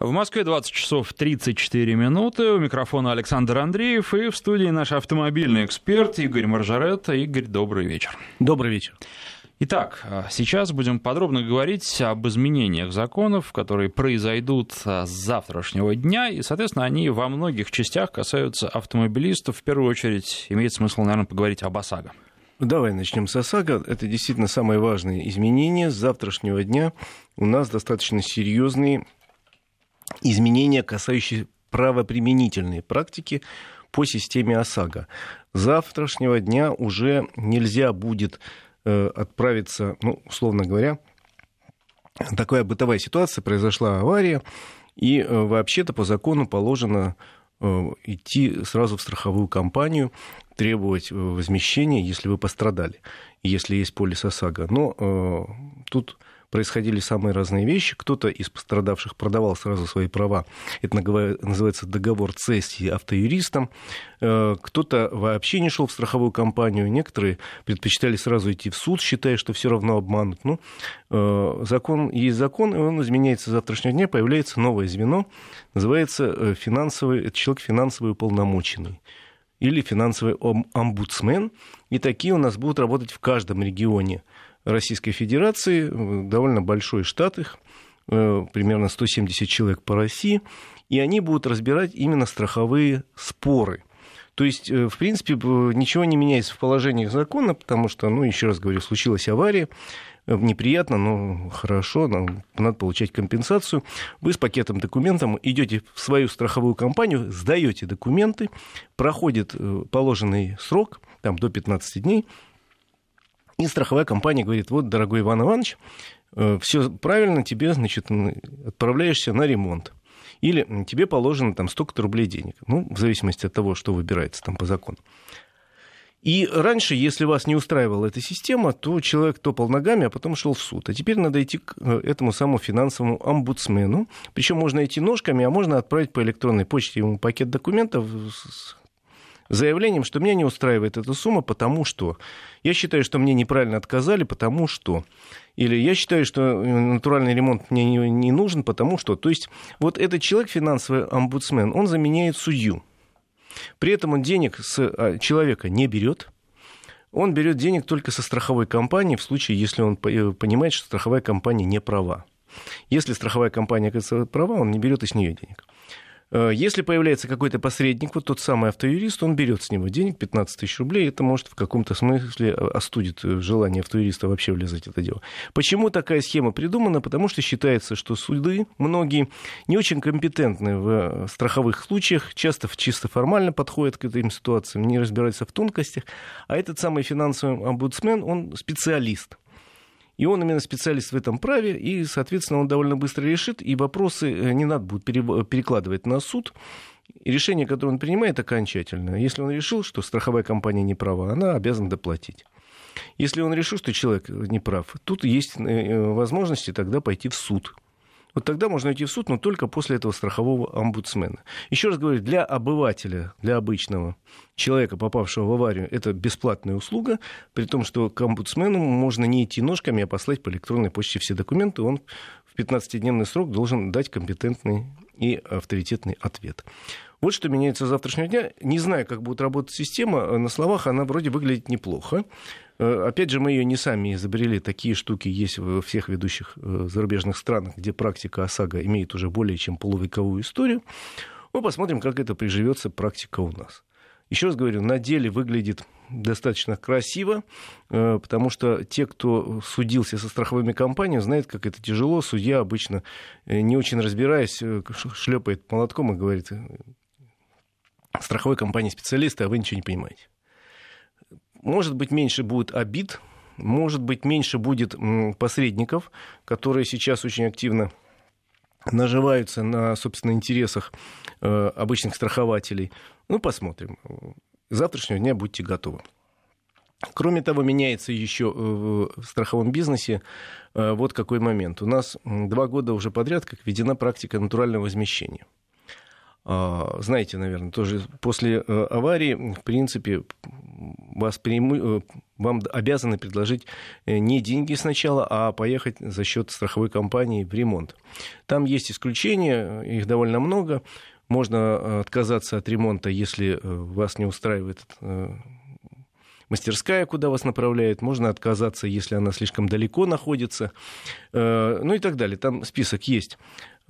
В Москве 20 часов 34 минуты. У микрофона Александр Андреев и в студии наш автомобильный эксперт Игорь Маржарет. Игорь, добрый вечер. Добрый вечер. Итак, сейчас будем подробно говорить об изменениях законов, которые произойдут с завтрашнего дня, и, соответственно, они во многих частях касаются автомобилистов. В первую очередь, имеет смысл, наверное, поговорить об ОСАГО. Давай начнем с ОСАГО. Это действительно самые важные изменения. С завтрашнего дня у нас достаточно серьезные изменения, касающиеся правоприменительной практики по системе ОСАГО. Завтрашнего дня уже нельзя будет э, отправиться, ну, условно говоря, такая бытовая ситуация, произошла авария, и э, вообще-то по закону положено э, идти сразу в страховую компанию, требовать возмещения, если вы пострадали, если есть полис ОСАГО. Но тут происходили самые разные вещи. Кто-то из пострадавших продавал сразу свои права. Это называется договор цессии автоюристам. Э, кто-то вообще не шел в страховую компанию. Некоторые предпочитали сразу идти в суд, считая, что все равно обманут. Ну, э, закон есть закон, и он изменяется с завтрашнего дня. Появляется новое звено. Называется э, финансовый, это человек финансовый уполномоченный или финансовый омбудсмен. И такие у нас будут работать в каждом регионе. Российской Федерации, э, довольно большой штат их, э, примерно 170 человек по России, и они будут разбирать именно страховые споры. То есть, э, в принципе, ничего не меняется в положениях закона, потому что, ну, еще раз говорю, случилась авария, неприятно, но хорошо, нам надо получать компенсацию. Вы с пакетом документов идете в свою страховую компанию, сдаете документы, проходит положенный срок, там до 15 дней, и страховая компания говорит, вот, дорогой Иван Иванович, э, все правильно, тебе, значит, отправляешься на ремонт. Или тебе положено там столько-то рублей денег. Ну, в зависимости от того, что выбирается там по закону. И раньше, если вас не устраивала эта система, то человек топал ногами, а потом шел в суд. А теперь надо идти к э, этому самому финансовому омбудсмену. Причем можно идти ножками, а можно отправить по электронной почте ему пакет документов с заявлением, что меня не устраивает эта сумма, потому что я считаю, что мне неправильно отказали, потому что или я считаю, что натуральный ремонт мне не, не нужен, потому что... То есть вот этот человек, финансовый омбудсмен, он заменяет судью. При этом он денег с а, человека не берет, он берет денег только со страховой компании в случае, если он э, понимает, что страховая компания не права. Если страховая компания оказывается права, он не берет и с нее денег. Э, если появляется какой-то посредник, вот тот самый автоюрист, он берет с него денег, 15 тысяч рублей, это может в каком-то смысле э, остудит э, желание автоюриста вообще влезать в это дело. Почему такая схема придумана? Потому что считается, что суды, многие, не очень компетентны в страховых случаях, часто чисто формально подходят к этим ситуациям, не разбираются в тонкостях, а этот самый финансовый омбудсмен, он специалист. И он именно специалист в этом праве, и, соответственно, он довольно быстро решит, и вопросы э, не надо будет перекладывать на суд. И решение, которое он принимает, окончательное. Если он решил, что страховая компания не права, она обязана доплатить. Если он решил, что человек не прав, тут есть э, э, возможности тогда пойти в суд вот тогда можно идти в суд, но только после этого страхового омбудсмена. Еще раз говорю, для обывателя, для обычного человека, попавшего в аварию, это бесплатная услуга, при том, что к омбудсмену можно не идти ножками, а послать по электронной почте все документы, он в 15-дневный срок должен дать компетентный и авторитетный ответ. Вот что меняется с завтрашнего дня. Не знаю, как будет работать система. На словах она вроде выглядит неплохо. Э, опять же, мы ее не сами изобрели. Такие штуки есть во всех ведущих э, зарубежных странах, где практика ОСАГО имеет уже более чем полувековую историю. Мы посмотрим, как это приживется практика у нас. Еще раз говорю, на деле выглядит достаточно красиво, э, потому что те, кто судился со страховыми компаниями, знают, как это тяжело. Судья обычно, не очень разбираясь, шлепает молотком и говорит, страховой компании специалисты, а вы ничего не понимаете. Может быть, меньше будет обид, может быть, меньше будет посредников, которые сейчас очень активно наживаются на, собственно, интересах э, обычных страхователей. Ну, посмотрим. С завтрашнего дня будьте готовы. Кроме того, меняется еще в страховом бизнесе э, вот какой момент. У нас два года уже подряд как введена практика натурального возмещения. А, знаете, наверное, тоже после э, аварии, в принципе, вас преиму... Э, вам обязаны предложить э, не деньги сначала, а поехать за счет страховой компании в ремонт. Там есть исключения, их довольно много. Можно отказаться от ремонта, если вас не устраивает мастерская, куда вас направляет, можно отказаться, если она слишком далеко находится, ну и так далее. Там список есть.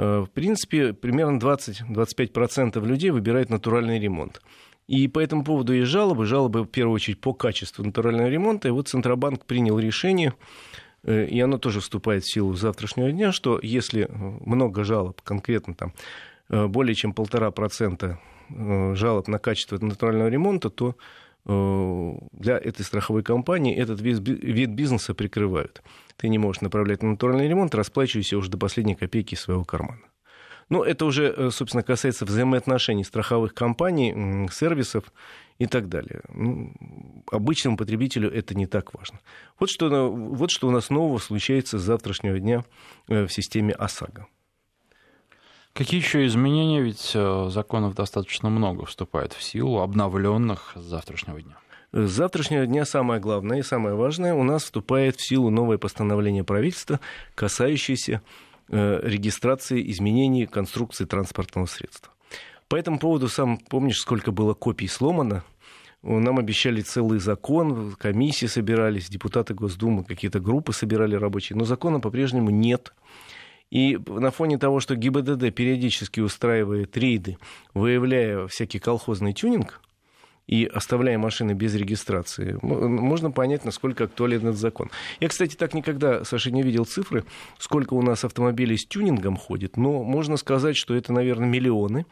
Э, в принципе, примерно 20-25% людей выбирают натуральный ремонт. И по этому поводу есть жалобы. Жалобы, в первую очередь, по качеству натурального ремонта. И вот Центробанк принял решение, э, и оно тоже вступает в силу завтрашнего дня, что если много жалоб, конкретно там э, более чем полтора процента жалоб на качество натурального ремонта, то для этой страховой компании этот вид бизнеса прикрывают ты не можешь направлять на натуральный ремонт, расплачивайся уже до последней копейки своего кармана. Ну, это уже, э, собственно, касается взаимоотношений страховых компаний, сервисов и так далее. Ну, обычному потребителю это не так важно. Вот что, вот что у нас нового случается с завтрашнего дня э, в системе ОСАГО. Какие еще изменения? Ведь э, законов достаточно много вступает в силу, обновленных с завтрашнего дня. С завтрашнего дня самое главное и самое важное, у нас вступает в силу новое постановление правительства, касающееся э, регистрации изменений конструкции транспортного средства. По этому поводу сам помнишь, сколько было копий сломано? Нам обещали целый закон, комиссии собирались, депутаты Госдумы, какие-то группы собирали рабочие, но закона по-прежнему нет. И на фоне того, что ГИБДД периодически устраивает рейды, выявляя всякий колхозный тюнинг, и оставляя машины без регистрации, можно понять, насколько актуален этот закон. Я, кстати, так никогда, Саша, не видел цифры, сколько у нас автомобилей с тюнингом ходит, но можно сказать, что это, наверное, миллионы.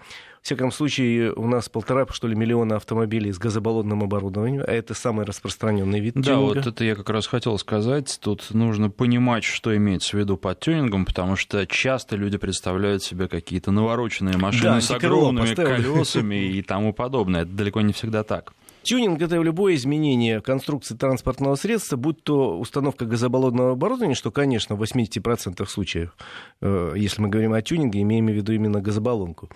В всяком случае, у нас полтора, что ли, миллиона автомобилей с газобаллонным оборудованием, а это самый распространенный вид да, тюнинга. Да, вот это я как раз хотел сказать. Тут нужно понимать, что имеется в виду под тюнингом, потому что часто люди представляют себе какие-то навороченные машины да, с огромными колесами и тому подобное. Это далеко не всегда так. Тюнинг – это любое изменение конструкции транспортного средства, будь то установка газобаллонного оборудования, что, конечно, в 80% случаев, э, если мы говорим о тюнинге, имеем в виду именно газобаллонку,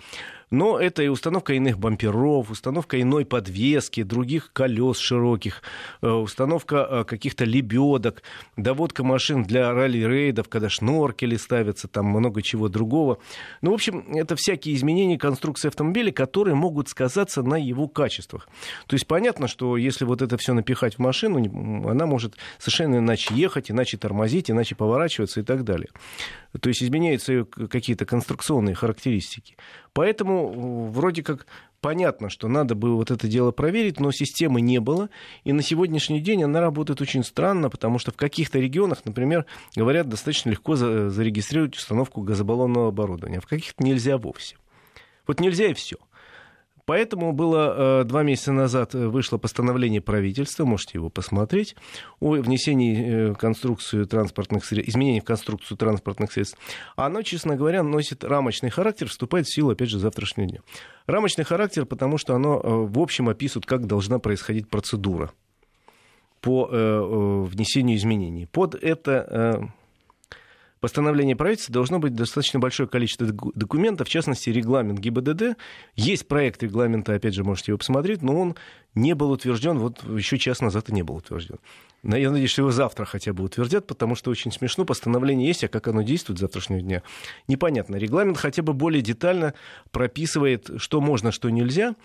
но это и установка иных бамперов, установка иной подвески, других колес широких, э, установка э, каких-то лебедок, доводка машин для ралли-рейдов, когда шноркели ставятся, там много чего другого. Ну, в общем, это всякие изменения конструкции автомобиля, которые могут сказаться на его качествах. То есть понятно, что если вот это все напихать в машину, она может совершенно иначе ехать, иначе тормозить, иначе поворачиваться и так далее. То есть изменяются какие-то конструкционные характеристики. Поэтому вроде как понятно, что надо бы вот это дело проверить, но системы не было. И на сегодняшний день она работает очень странно, потому что в каких-то регионах, например, говорят, достаточно легко зарегистрировать установку газобаллонного оборудования, а в каких-то нельзя вовсе. Вот нельзя и все. Поэтому было э, два месяца назад э, вышло постановление правительства, можете его посмотреть, о внесении э, конструкцию транспортных средств, изменений в конструкцию транспортных средств. Оно, честно говоря, носит рамочный характер, вступает в силу, опять же, завтрашнего дня. Рамочный характер, потому что оно в общем описывает, как должна происходить процедура по внесению изменений. Под это постановление правительства должно быть достаточно большое количество документов, в частности, регламент ГИБДД. Есть проект регламента, опять же, можете его посмотреть, но он не был утвержден, вот еще час назад и не был утвержден. Я надеюсь, что его завтра хотя бы утвердят, потому что очень смешно. Постановление есть, а как оно действует завтрашнего дня, непонятно. Регламент хотя бы более детально прописывает, что можно, что нельзя.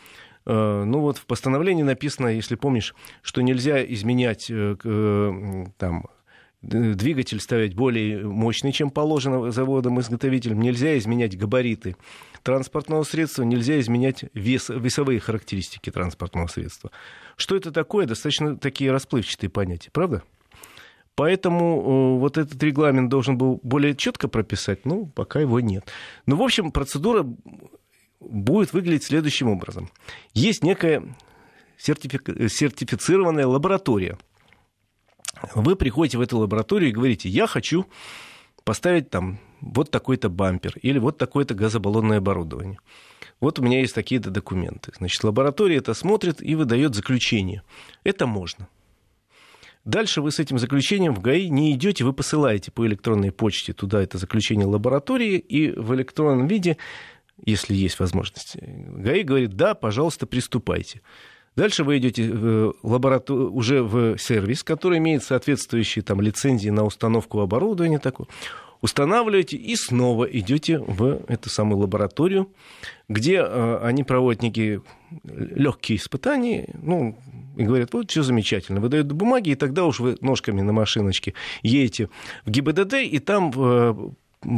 Э, ну вот в постановлении написано, если помнишь, что нельзя изменять э, э, там, двигатель ставить более мощный, чем положено заводом-изготовителем. Нельзя изменять габариты транспортного средства, нельзя изменять вес, весовые характеристики транспортного средства. Что это такое? Достаточно такие расплывчатые понятия, правда? Поэтому э, вот этот регламент должен был более четко прописать, ну, пока его нет. Но, в общем, процедура будет выглядеть следующим образом. Есть некая сертифи... сертифицированная лаборатория – вы приходите в эту лабораторию и говорите, я хочу поставить там вот такой-то бампер или вот такое-то газобаллонное оборудование. Вот у меня есть такие-то документы. Значит, лаборатория это смотрит и выдает заключение. Это можно. Дальше вы с этим заключением в ГАИ не идете, вы посылаете по электронной почте туда это заключение лаборатории, и в электронном виде если есть возможность. ГАИ говорит, да, пожалуйста, приступайте. Дальше вы идете в лаборатор... уже в сервис, который имеет соответствующие там, лицензии на установку оборудования. Такое. Устанавливаете и снова идете в эту самую лабораторию, где э, они проводят некие легкие испытания, ну, и говорят, вот все замечательно, выдают бумаги, и тогда уж вы ножками на машиночке едете в ГИБДД, и там э,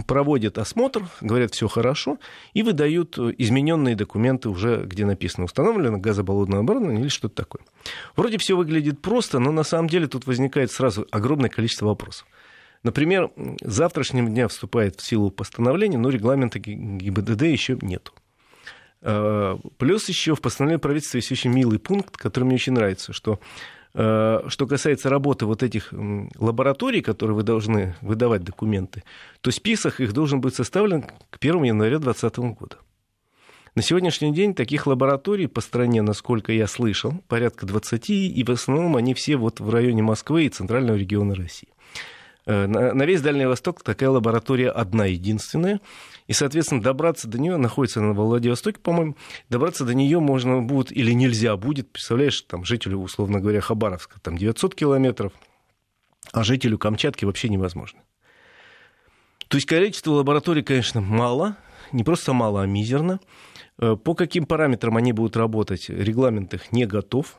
проводят осмотр, говорят, все хорошо, и выдают измененные документы уже, где написано установлено газоболотное оборудование или что-то такое. Вроде все выглядит просто, но на самом деле тут возникает сразу огромное количество вопросов. Например, с завтрашнего дня вступает в силу постановление, но регламента ГИБДД еще нет. А, плюс еще в постановлении правительства есть очень милый пункт, который мне очень нравится, что что касается работы вот этих лабораторий, которые вы должны выдавать документы, то список их должен быть составлен к 1 января 2020 года. На сегодняшний день таких лабораторий по стране, насколько я слышал, порядка 20, и в основном они все вот в районе Москвы и центрального региона России. Э, на весь Дальний Восток такая лаборатория одна единственная. И, соответственно, добраться до нее, находится на Владивостоке, по-моему, добраться до нее можно будет или нельзя будет, представляешь, там жителю, условно говоря, Хабаровска, там 900 километров, а жителю Камчатки вообще невозможно. То есть количество лабораторий, конечно, мало, не просто мало, а мизерно. Э, по каким параметрам они будут работать, регламент их не готов,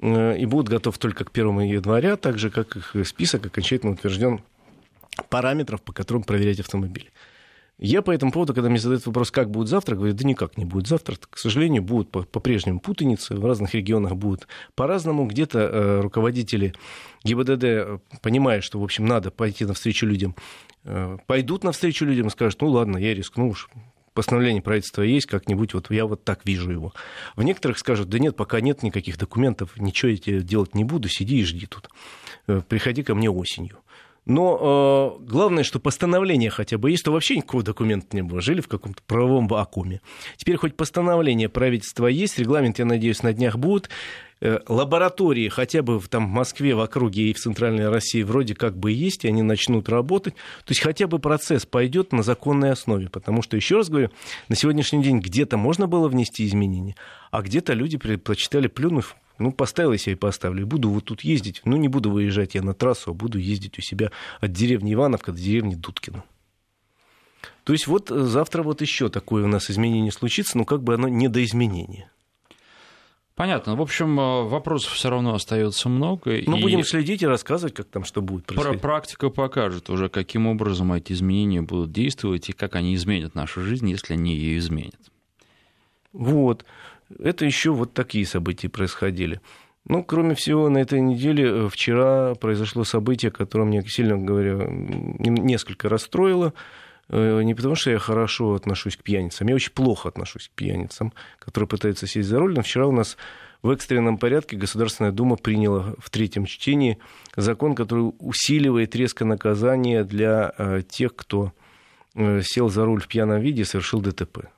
и будут готов только к 1 января, так же, как их список окончательно утвержден параметров, по которым проверять автомобили. Я по этому поводу, когда мне задают вопрос, как будет завтра, говорю, да никак не будет завтра. К сожалению, будут по-прежнему путаницы, в разных регионах будут по-разному. Где-то э, руководители ГИБДД, э, понимая, что, в общем, надо пойти навстречу людям, э, пойдут навстречу людям и скажут, ну ладно, я рискну уж, постановление правительства есть, как-нибудь вот я вот так вижу его. В некоторых скажут, да нет, пока нет никаких документов, ничего я тебе делать не буду, сиди и жди тут. Э, приходи ко мне осенью. Но э, главное, что постановление хотя бы есть, то вообще никакого документа не было. Жили в каком-то правовом вакууме. Теперь хоть постановление правительства есть, регламент, я надеюсь, на днях будет. Э, лаборатории хотя бы в, там, в Москве, в округе и в Центральной России вроде как бы есть, и они начнут работать. То есть хотя бы процесс пойдет на законной основе. Потому что, еще раз говорю, на сегодняшний день где-то можно было внести изменения, а где-то люди предпочитали плюнув ну, поставил я себе и поставлю. Буду вот тут ездить. Ну, не буду выезжать я на трассу, а буду ездить у себя от деревни Ивановка до деревни Дудкина. То есть вот э, завтра вот еще такое у нас изменение случится, но как бы оно не до изменения. Понятно. В общем, э, вопросов все равно остается много. Мы и... будем следить и рассказывать, как там что будет происходить. Практика покажет уже, каким образом эти изменения будут действовать и как они изменят нашу жизнь, если они ее изменят. Вот. Это еще вот такие события происходили. Ну, кроме всего, на этой неделе э, вчера произошло событие, которое меня, сильно говоря, несколько расстроило. Э, не потому, что я хорошо отношусь к пьяницам, я очень плохо отношусь к пьяницам, которые пытаются сесть за руль. Но вчера у нас в экстренном порядке Государственная Дума приняла в третьем чтении закон, который усиливает резко наказание для э, тех, кто сел за руль в пьяном виде и совершил ДТП.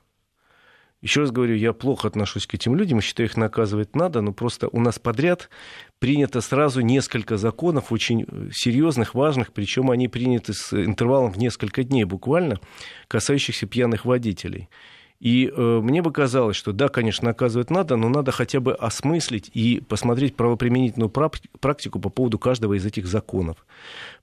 Еще раз говорю, я плохо отношусь к этим людям, считаю, их наказывать надо, но просто у нас подряд принято сразу несколько законов очень серьезных, важных, причем они приняты с интервалом в несколько дней буквально, касающихся пьяных водителей. И э, мне бы казалось, что да, конечно, наказывать надо, но надо хотя бы осмыслить и посмотреть правоприменительную практику по поводу каждого из этих законов.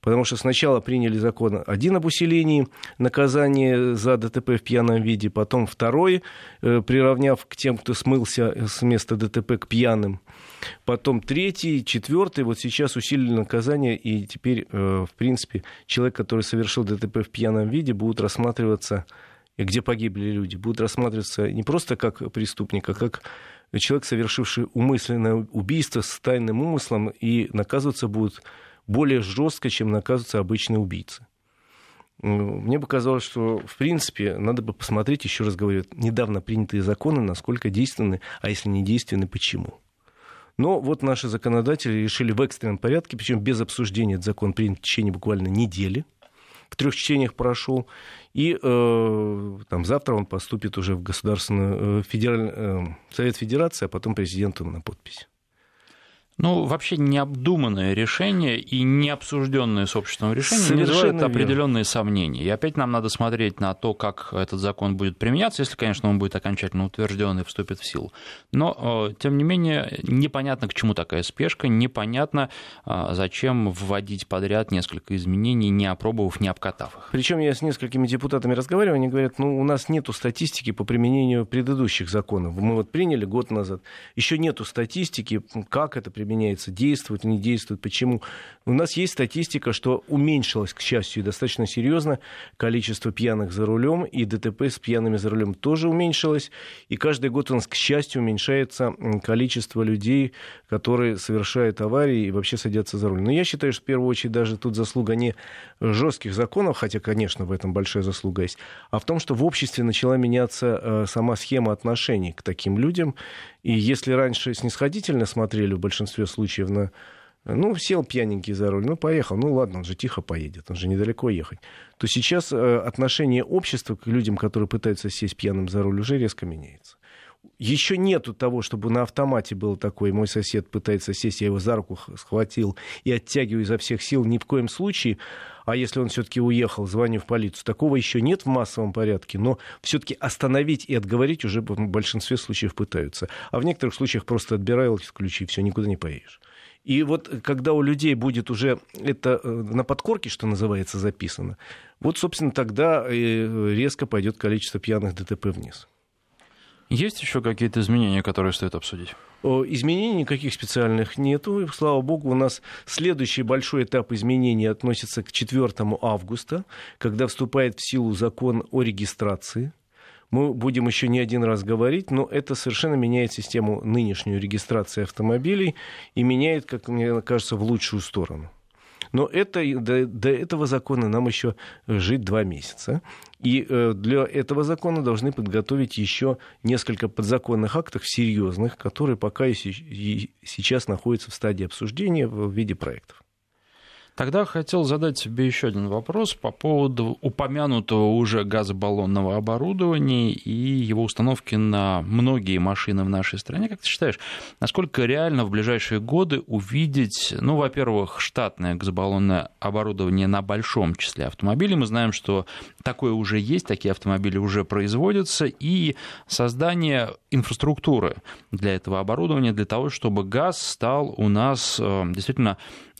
Потому что сначала приняли закон один об усилении наказания за ДТП в пьяном виде, потом второй, э, приравняв к тем, кто смылся с места ДТП к пьяным. Потом третий, четвертый, вот сейчас усилили наказание, и теперь, э, в принципе, человек, который совершил ДТП в пьяном виде, будет рассматриваться где погибли люди, будут рассматриваться не просто как преступник, а как человек, совершивший умысленное убийство с тайным умыслом, и наказываться будут более жестко, чем наказываются обычные убийцы. Мне бы казалось, что, в принципе, надо бы посмотреть, еще раз говорю, недавно принятые законы, насколько действенны, а если не действенны, почему. Но вот наши законодатели решили в экстренном порядке, причем без обсуждения этот закон принят в течение буквально недели, в трех чтениях прошел. И э, там, завтра он поступит уже в Государственный э, федераль... э, Совет Федерации, а потом президенту на подпись. Ну, вообще необдуманное решение и необсужденное с обществом решение Совершенно верно. определенные сомнения. И опять нам надо смотреть на то, как этот закон будет применяться, если, конечно, он будет окончательно утвержден и вступит в силу. Но, э, тем не менее, непонятно, к чему такая спешка, непонятно, э, зачем вводить подряд несколько изменений, не опробовав, не обкатав их. Причем я с несколькими депутатами разговариваю, они говорят, ну, у нас нету статистики по применению предыдущих законов. Мы вот приняли год назад, еще нету статистики, как это применяется применяется, действует, не действует, почему. У нас есть статистика, что уменьшилось, к счастью, достаточно серьезно количество пьяных за рулем, и ДТП с пьяными за рулем тоже уменьшилось. И каждый год у нас, к счастью, уменьшается количество людей, которые совершают аварии и вообще садятся за руль. Но я считаю, что в первую очередь даже тут заслуга не жестких законов, хотя, конечно, в этом большая заслуга есть, а в том, что в обществе начала меняться э, сама схема отношений к таким людям. И если раньше снисходительно смотрели в большинстве случаев на ну, сел пьяненький за руль, ну, поехал. Ну, ладно, он же тихо поедет, он же недалеко ехать. То сейчас э, отношение общества к людям, которые пытаются сесть пьяным за руль, уже резко меняется. Еще нету того, чтобы на автомате был такой, мой сосед пытается сесть, я его за руку схватил и оттягиваю изо всех сил, ни в коем случае. А если он все-таки уехал, звоню в полицию. Такого еще нет в массовом порядке, но все-таки остановить и отговорить уже в большинстве случаев пытаются. А в некоторых случаях просто отбирают ключи, все, никуда не поедешь. И вот когда у людей будет уже это э, на подкорке, что называется, записано, вот, собственно, тогда резко пойдет количество пьяных ДТП вниз. Есть еще какие-то изменения, которые стоит обсудить? Изменений никаких специальных нету. Слава богу, у нас следующий большой этап изменений относится к 4 августа, когда вступает в силу закон о регистрации мы будем еще не один раз говорить, но это совершенно меняет систему нынешнюю регистрации автомобилей и меняет, как мне кажется, в лучшую сторону. Но это, до, до этого закона нам еще жить два месяца. И э, для этого закона должны подготовить еще несколько подзаконных актов серьезных, которые пока и сейчас находятся в стадии обсуждения в виде проектов. Тогда хотел задать тебе еще один вопрос по поводу упомянутого уже газобаллонного оборудования и его установки на многие машины в нашей стране. Как ты считаешь, насколько реально в ближайшие годы увидеть, ну, во-первых, штатное газобаллонное оборудование на большом числе автомобилей? Мы знаем, что такое уже есть, такие автомобили уже производятся, и создание инфраструктуры для этого оборудования, для того, чтобы газ стал у нас э, действительно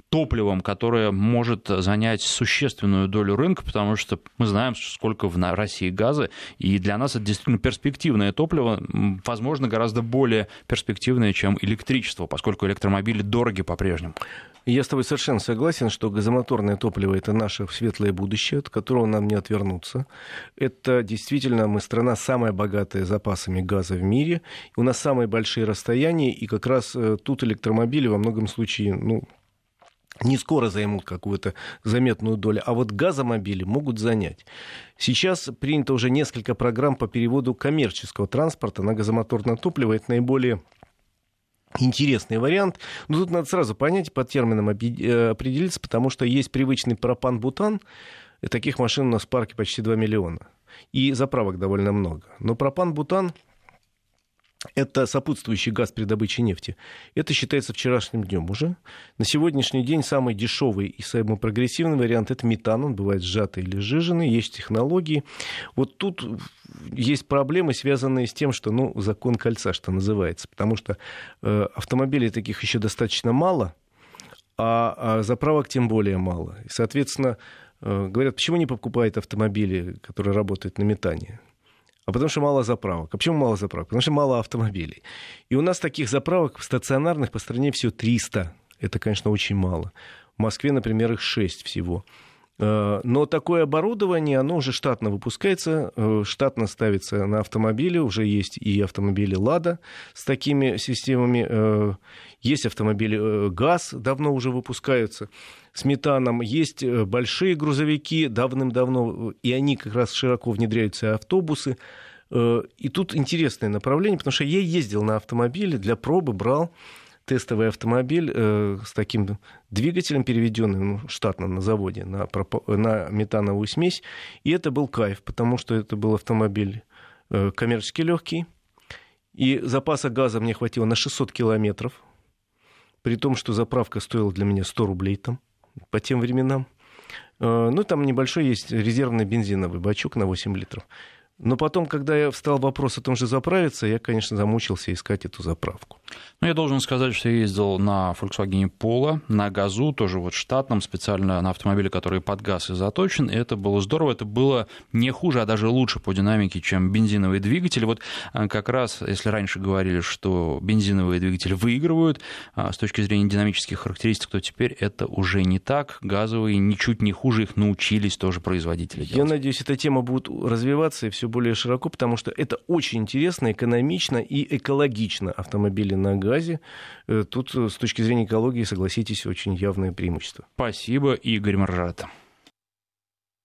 топливом, которое может занять существенную долю рынка, потому что мы знаем, сколько в России газа, и для нас это действительно перспективное топливо, возможно, гораздо более перспективное, чем электричество, поскольку электромобили дороги по-прежнему. Я с тобой совершенно согласен, что газомоторное топливо – это наше светлое будущее, от которого нам не отвернуться. Это действительно, мы страна самая богатая запасами газа в мире. У нас самые большие расстояния, и как раз э, тут электромобили во многом случае, ну, не скоро займут какую-то заметную долю, а вот газомобили могут занять. Сейчас принято уже несколько программ по переводу коммерческого транспорта на газомоторное топливо. Это наиболее интересный вариант. Но тут надо сразу понять, под термином э, определиться, потому что есть привычный пропан-бутан. Таких машин у нас в парке почти 2 миллиона. И заправок довольно много. Но пропан-бутан это сопутствующий газ при добыче нефти. Это считается вчерашним днем уже. На сегодняшний день самый дешевый и самый прогрессивный вариант это метан. Он бывает сжатый или сжиженный. Есть технологии. Вот тут есть проблемы, связанные с тем, что ну, закон кольца, что называется. Потому что э, автомобилей таких еще достаточно мало, а, а заправок тем более мало. И, соответственно, э, говорят, почему не покупают автомобили, которые работают на метане? А потому что мало заправок. А почему мало заправок? Потому что мало автомобилей. И у нас таких заправок стационарных по стране всего 300. Это, конечно, очень мало. В Москве, например, их 6 всего. Э, но такое оборудование, оно уже штатно выпускается, э, штатно ставится на автомобили. Уже есть и автомобили «Лада» с такими системами. Э, есть автомобили «ГАЗ», давно уже выпускаются с метаном. Есть э, большие грузовики давным-давно, и они как раз широко внедряются, автобусы. Э, и тут интересное направление, потому что я ездил на автомобиле для пробы, брал тестовый автомобиль э, с таким двигателем, переведенным ну, штатно на заводе на, на метановую смесь. И это был кайф, потому что это был автомобиль коммерчески легкий. И запаса газа мне хватило на 600 километров при том, что заправка стоила для меня 100 рублей там по тем временам. Э, ну, там небольшой есть резервный бензиновый бачок на 8 литров. Но потом, когда я встал вопрос о том же заправиться, я, конечно, замучился искать эту заправку. Ну, я должен сказать, что я ездил на Volkswagen Polo, на газу, тоже вот штатном, специально на автомобиле, который под газ и заточен, и это было здорово, это было не хуже, а даже лучше по динамике, чем бензиновые двигатели. Вот э, как раз, если раньше говорили, что бензиновые двигатели выигрывают а, с точки зрения динамических характеристик, то теперь это уже не так. Газовые ничуть не хуже, их научились тоже производители делать. Я надеюсь, эта тема будет развиваться и все более широко, потому что это очень интересно, экономично и экологично автомобили на газе. Э, тут э, с точки зрения экологии, согласитесь, очень явное преимущество. Спасибо, Игорь Маржата.